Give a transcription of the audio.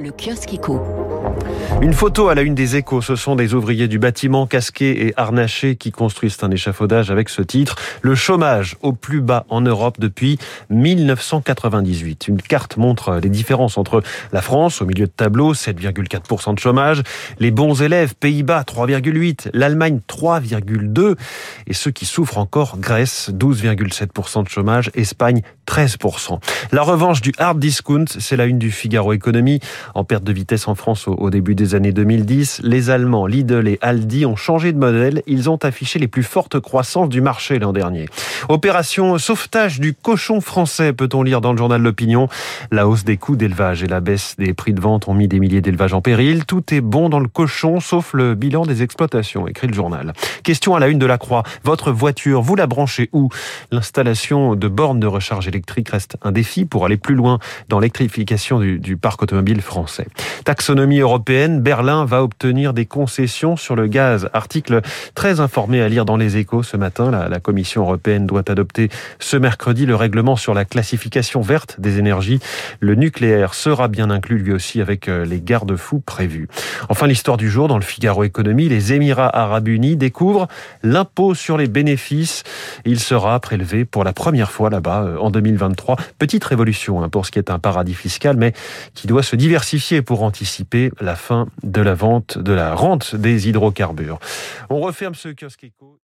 Le kiosque éco. Une photo à la une des échos, ce sont des ouvriers du bâtiment casqués et harnachés qui construisent un échafaudage avec ce titre. Le chômage au plus bas en Europe depuis 1998. Une carte montre les différences entre la France, au milieu de tableau, 7,4% de chômage, les bons élèves, Pays-Bas, 3,8%, l'Allemagne, 3,2%, et ceux qui souffrent encore, Grèce, 12,7% de chômage, Espagne, 13%. La revanche du hard discount, c'est la une du Figaro Économie, en perte de vitesse en France au début des années 2010. Les Allemands Lidl et Aldi ont changé de modèle. Ils ont affiché les plus fortes croissances du marché l'an dernier. Opération sauvetage du cochon français, peut-on lire dans le journal L'Opinion. La hausse des coûts d'élevage et la baisse des prix de vente ont mis des milliers d'élevages en péril. Tout est bon dans le cochon, sauf le bilan des exploitations, écrit le journal. Question à la une de la Croix. Votre voiture, vous la branchez où? L'installation de bornes de recharge électrique reste un défi pour aller plus loin dans l'électrification du, du parc automobile français. Taxonomie européenne, Berlin va obtenir des concessions sur le gaz. Article très informé à lire dans les échos ce matin. La, la Commission européenne doit adopter ce mercredi le règlement sur la classification verte des énergies. Le nucléaire sera bien inclus lui aussi avec euh, les garde-fous prévus. Enfin, l'histoire du jour dans le Figaro Économie, les Émirats arabes unis découvrent l'impôt sur les bénéfices. Il sera prélevé pour la première fois là-bas euh, en 2023. Petite révolution hein, pour ce qui est un paradis fiscal, mais qui doit se diversifier pour anticiper la fin de la vente, de la rente des hydrocarbures. On referme ce kiosque éco.